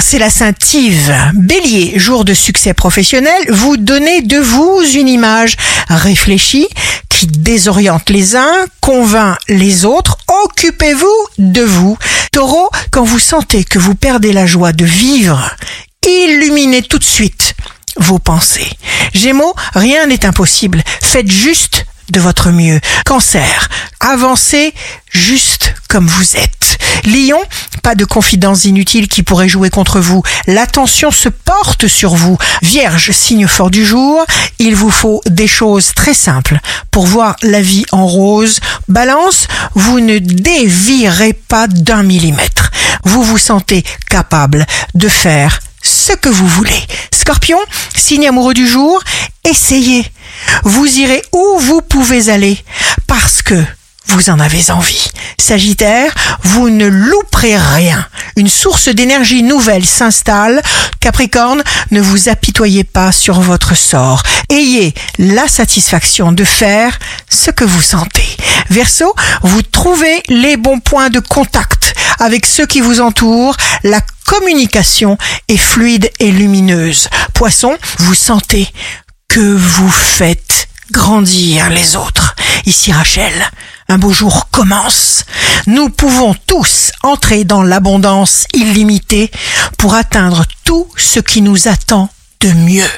c'est la Sainte Yves. Bélier, jour de succès professionnel, vous donnez de vous une image réfléchie qui désoriente les uns, convainc les autres. Occupez-vous de vous. Taureau, quand vous sentez que vous perdez la joie de vivre, illuminez tout de suite vos pensées. Gémeaux, rien n'est impossible. Faites juste de votre mieux. Cancer, avancez juste comme vous êtes. Lion, pas de confidences inutiles qui pourraient jouer contre vous. L'attention se porte sur vous. Vierge, signe fort du jour, il vous faut des choses très simples pour voir la vie en rose. Balance, vous ne dévirez pas d'un millimètre. Vous vous sentez capable de faire ce que vous voulez. Scorpion, signe amoureux du jour, essayez. Vous irez où vous pouvez aller parce que vous en avez envie. Sagittaire, vous ne louperez rien. Une source d'énergie nouvelle s'installe. Capricorne, ne vous apitoyez pas sur votre sort. Ayez la satisfaction de faire ce que vous sentez. Verseau, vous trouvez les bons points de contact avec ceux qui vous entourent. La communication est fluide et lumineuse. Poisson, vous sentez que vous faites grandir les autres. Ici Rachel, un beau jour commence. Nous pouvons tous entrer dans l'abondance illimitée pour atteindre tout ce qui nous attend de mieux.